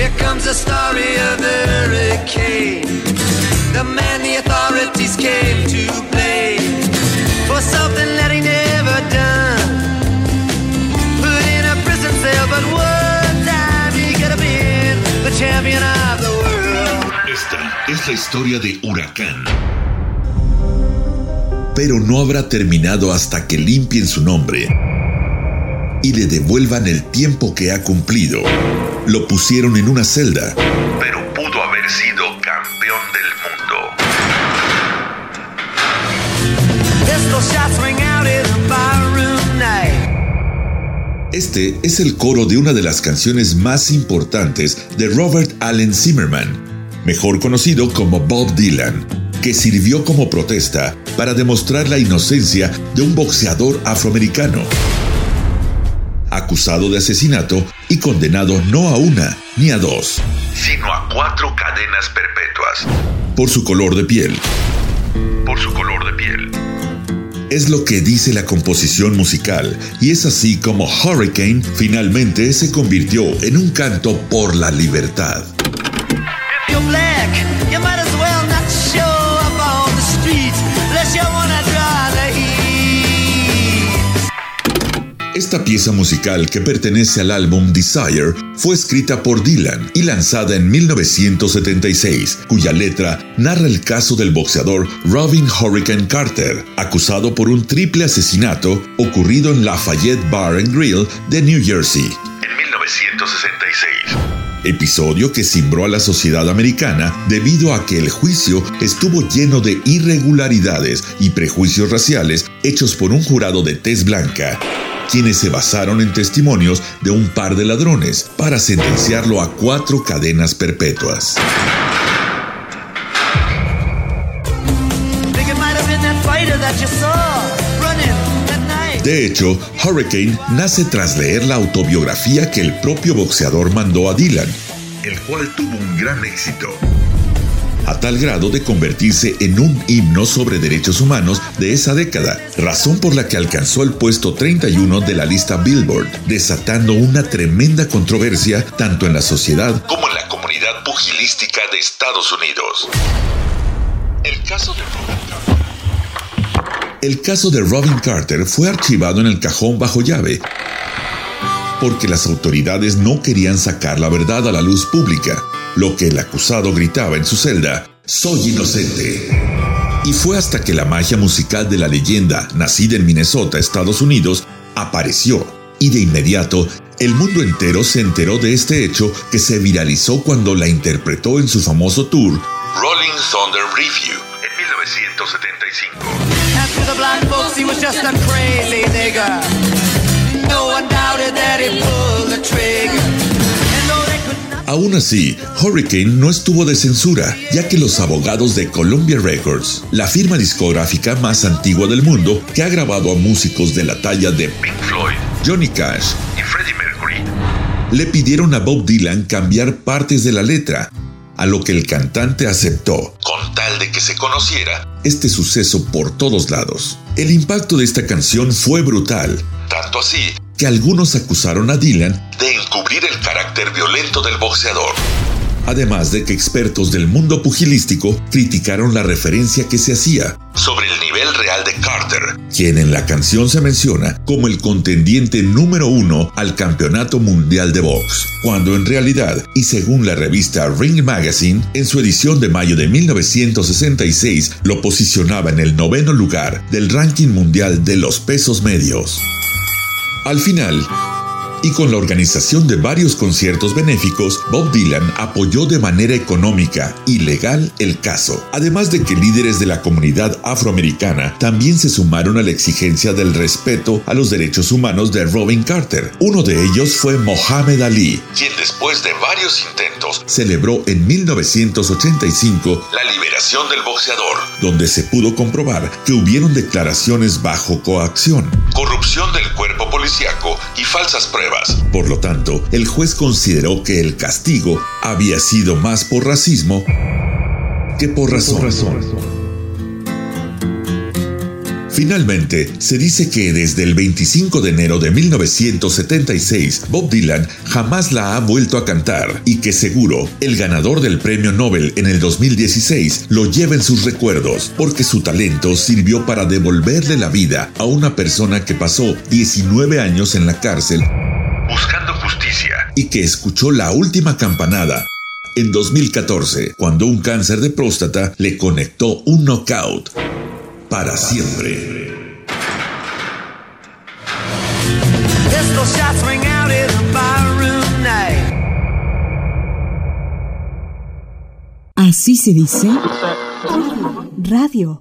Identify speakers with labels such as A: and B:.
A: Here comes the story of the hurricane. The man the authorities came to blame for something that he never done. Put in a prison cell, but one time he could have been the champion of the world.
B: Esta es la historia de Huracán. Pero no habrá terminado hasta que limpien su nombre y le devuelvan el tiempo que ha cumplido. Lo pusieron en una celda, pero pudo haber sido campeón del mundo. Este es el coro de una de las canciones más importantes de Robert Allen Zimmerman, mejor conocido como Bob Dylan, que sirvió como protesta para demostrar la inocencia de un boxeador afroamericano acusado de asesinato y condenado no a una ni a dos, sino a cuatro cadenas perpetuas. Por su color de piel. Por su color de piel. Es lo que dice la composición musical, y es así como Hurricane finalmente se convirtió en un canto por la libertad. Esta pieza musical que pertenece al álbum Desire fue escrita por Dylan y lanzada en 1976, cuya letra narra el caso del boxeador Robin Hurricane Carter, acusado por un triple asesinato ocurrido en Lafayette Bar and Grill de New Jersey. En 1966 episodio que cimbró a la sociedad americana debido a que el juicio estuvo lleno de irregularidades y prejuicios raciales hechos por un jurado de tez blanca, quienes se basaron en testimonios de un par de ladrones para sentenciarlo a cuatro cadenas perpetuas. De hecho, Hurricane nace tras leer la autobiografía que el propio boxeador mandó a Dylan, el cual tuvo un gran éxito. A tal grado de convertirse en un himno sobre derechos humanos de esa década, razón por la que alcanzó el puesto 31 de la lista Billboard, desatando una tremenda controversia tanto en la sociedad como en la comunidad pugilística de Estados Unidos. El caso de Robin Carter. Fue archivado en el cajón bajo llave porque las autoridades no querían sacar la verdad a la luz pública, lo que el acusado gritaba en su celda, soy inocente. Y fue hasta que la magia musical de la leyenda, nacida en Minnesota, Estados Unidos, apareció, y de inmediato el mundo entero se enteró de este hecho que se viralizó cuando la interpretó en su famoso tour Rolling Thunder Review en 1975. Aún así, Hurricane no estuvo de censura, ya que los abogados de Columbia Records, la firma discográfica más antigua del mundo que ha grabado a músicos de la talla de Pink Floyd, Johnny Cash y Freddie Mercury, le pidieron a Bob Dylan cambiar partes de la letra, a lo que el cantante aceptó, con tal de que se conociera este suceso por todos lados. El impacto de esta canción fue brutal, tanto así que algunos acusaron a Dylan de encubrir el carácter violento del boxeador. Además de que expertos del mundo pugilístico criticaron la referencia que se hacía sobre el nivel real de Carter, quien en la canción se menciona como el contendiente número uno al campeonato mundial de box, cuando en realidad, y según la revista Ring Magazine, en su edición de mayo de 1966 lo posicionaba en el noveno lugar del ranking mundial de los pesos medios. Al final, y con la organización de varios conciertos benéficos, Bob Dylan apoyó de manera económica y legal el caso. Además de que líderes de la comunidad afroamericana también se sumaron a la exigencia del respeto a los derechos humanos de Robin Carter. Uno de ellos fue Mohammed Ali, quien después de varios intentos celebró en 1985 la liberación del boxeador, donde se pudo comprobar que hubieron declaraciones bajo coacción, corrupción del policíaco y falsas pruebas. Por lo tanto, el juez consideró que el castigo había sido más por racismo que por razón. Finalmente, se dice que desde el 25 de enero de 1976, Bob Dylan jamás la ha vuelto a cantar y que seguro el ganador del premio Nobel en el 2016 lo lleva en sus recuerdos porque su talento sirvió para devolverle la vida a una persona que pasó 19 años en la cárcel buscando justicia. y que escuchó la última campanada en 2014 cuando un cáncer de próstata le conectó un knockout para siempre.
C: Así se dice radio.